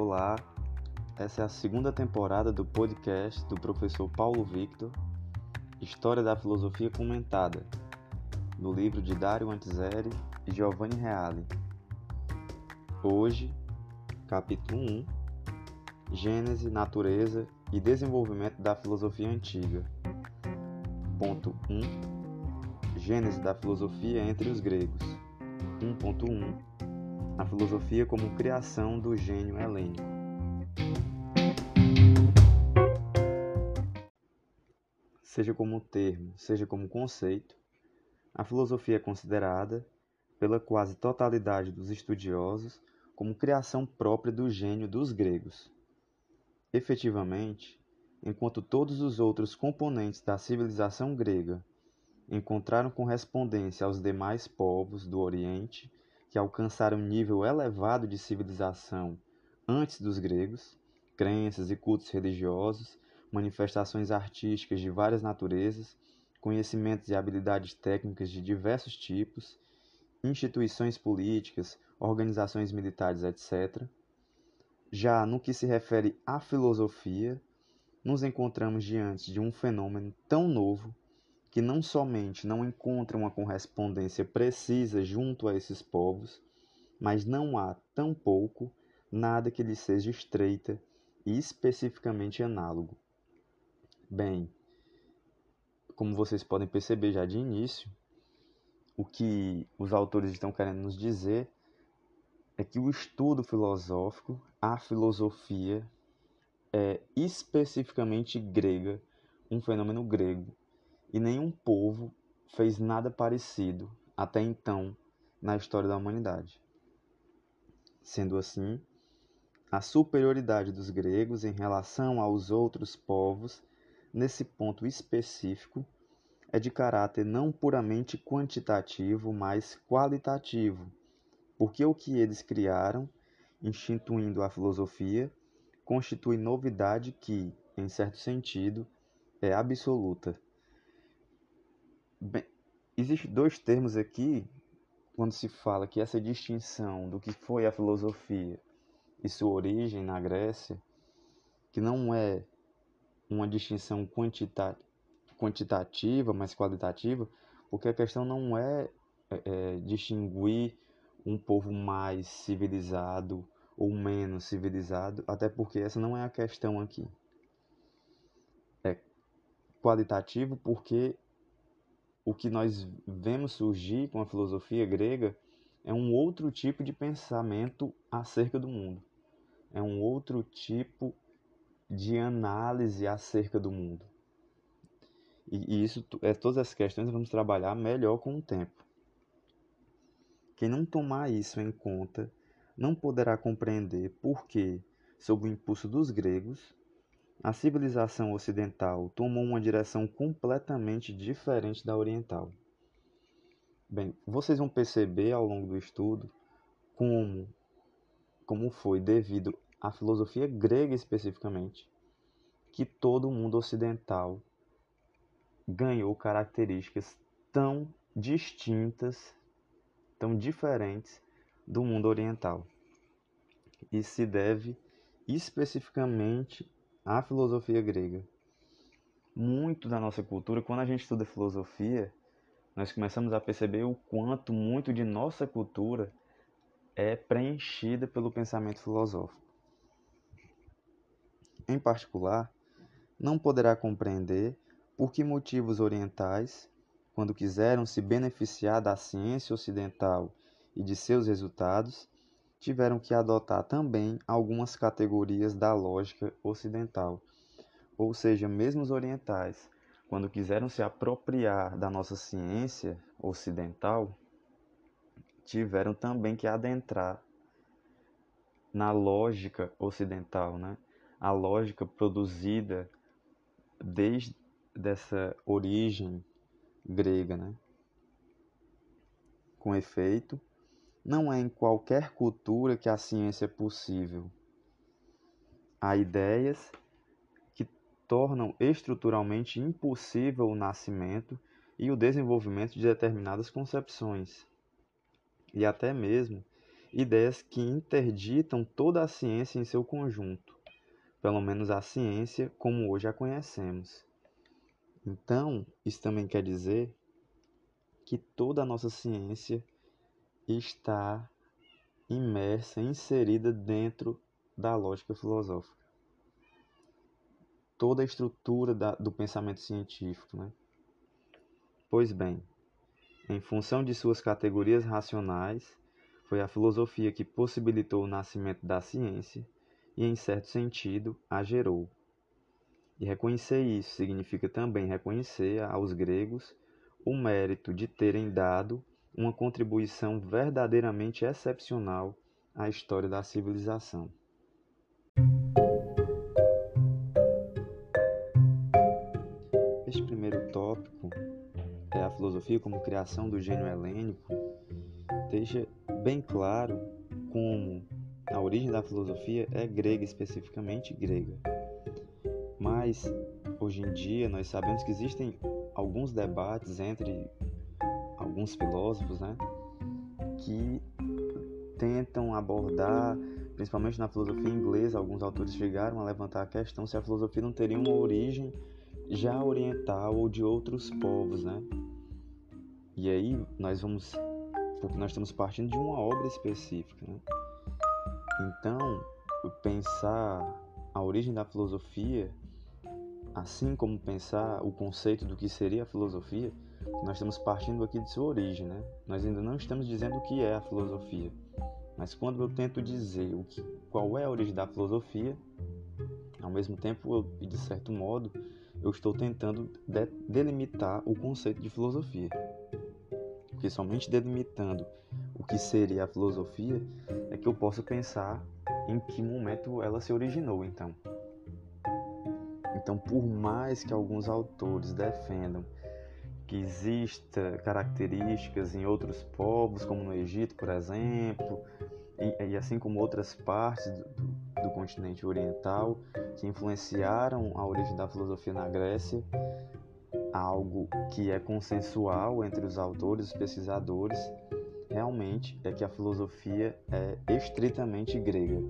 Olá, essa é a segunda temporada do podcast do professor Paulo Victor, História da Filosofia Comentada, no livro de Dario Antiseri e Giovanni Reale. Hoje, capítulo 1, Gênese, Natureza e Desenvolvimento da Filosofia Antiga. Ponto 1. Gênese da filosofia entre os gregos. 1.1 a filosofia como criação do gênio helênico. Seja como termo, seja como conceito, a filosofia é considerada, pela quase totalidade dos estudiosos, como criação própria do gênio dos gregos. Efetivamente, enquanto todos os outros componentes da civilização grega encontraram correspondência aos demais povos do Oriente que alcançaram um nível elevado de civilização antes dos gregos, crenças e cultos religiosos, manifestações artísticas de várias naturezas, conhecimentos e habilidades técnicas de diversos tipos, instituições políticas, organizações militares, etc. Já no que se refere à filosofia, nos encontramos diante de um fenômeno tão novo que não somente não encontra uma correspondência precisa junto a esses povos, mas não há tampouco nada que lhe seja estreita e especificamente análogo. Bem, como vocês podem perceber já de início, o que os autores estão querendo nos dizer é que o estudo filosófico, a filosofia, é especificamente grega, um fenômeno grego, e nenhum povo fez nada parecido até então na história da humanidade. Sendo assim, a superioridade dos gregos em relação aos outros povos, nesse ponto específico, é de caráter não puramente quantitativo, mas qualitativo, porque o que eles criaram, instituindo a filosofia, constitui novidade que, em certo sentido, é absoluta. Bem, existem dois termos aqui quando se fala que essa distinção do que foi a filosofia e sua origem na Grécia, que não é uma distinção quantita quantitativa, mas qualitativa, porque a questão não é, é, é distinguir um povo mais civilizado ou menos civilizado, até porque essa não é a questão aqui. É qualitativo porque o que nós vemos surgir com a filosofia grega é um outro tipo de pensamento acerca do mundo. É um outro tipo de análise acerca do mundo. E, isso é todas as questões vamos trabalhar melhor com o tempo. Quem não tomar isso em conta não poderá compreender por que, sob o impulso dos gregos, a civilização ocidental tomou uma direção completamente diferente da oriental. Bem, vocês vão perceber ao longo do estudo como, como foi devido à filosofia grega especificamente que todo o mundo ocidental ganhou características tão distintas, tão diferentes do mundo oriental. E se deve especificamente a filosofia grega. Muito da nossa cultura, quando a gente estuda filosofia, nós começamos a perceber o quanto muito de nossa cultura é preenchida pelo pensamento filosófico. Em particular, não poderá compreender por que motivos orientais, quando quiseram se beneficiar da ciência ocidental e de seus resultados, tiveram que adotar também algumas categorias da lógica ocidental. Ou seja, mesmo os orientais, quando quiseram se apropriar da nossa ciência ocidental, tiveram também que adentrar na lógica ocidental, né? A lógica produzida desde dessa origem grega, né? Com efeito, não é em qualquer cultura que a ciência é possível. Há ideias que tornam estruturalmente impossível o nascimento e o desenvolvimento de determinadas concepções, e até mesmo ideias que interditam toda a ciência em seu conjunto, pelo menos a ciência como hoje a conhecemos. Então, isso também quer dizer que toda a nossa ciência está imersa, inserida dentro da lógica filosófica. Toda a estrutura da, do pensamento científico. Né? Pois bem, em função de suas categorias racionais, foi a filosofia que possibilitou o nascimento da ciência e, em certo sentido, a gerou. E reconhecer isso significa também reconhecer aos gregos o mérito de terem dado uma contribuição verdadeiramente excepcional à história da civilização. Este primeiro tópico é a filosofia como criação do gênio helênico, deixa bem claro como a origem da filosofia é grega, especificamente grega. Mas hoje em dia nós sabemos que existem alguns debates entre alguns filósofos, né, que tentam abordar, principalmente na filosofia inglesa, alguns autores chegaram a levantar a questão se a filosofia não teria uma origem já oriental ou de outros povos, né? E aí nós vamos, porque nós estamos partindo de uma obra específica, né? Então, pensar a origem da filosofia, assim como pensar o conceito do que seria a filosofia, nós estamos partindo aqui de sua origem, né? Nós ainda não estamos dizendo o que é a filosofia. Mas quando eu tento dizer o que, qual é a origem da filosofia, ao mesmo tempo, eu, de certo modo, eu estou tentando de, delimitar o conceito de filosofia. Porque somente delimitando o que seria a filosofia é que eu posso pensar em que momento ela se originou, então. Então, por mais que alguns autores defendam que exista características em outros povos, como no Egito, por exemplo, e, e assim como outras partes do, do, do continente oriental que influenciaram a origem da filosofia na Grécia, algo que é consensual entre os autores, os pesquisadores, realmente é que a filosofia é estritamente grega.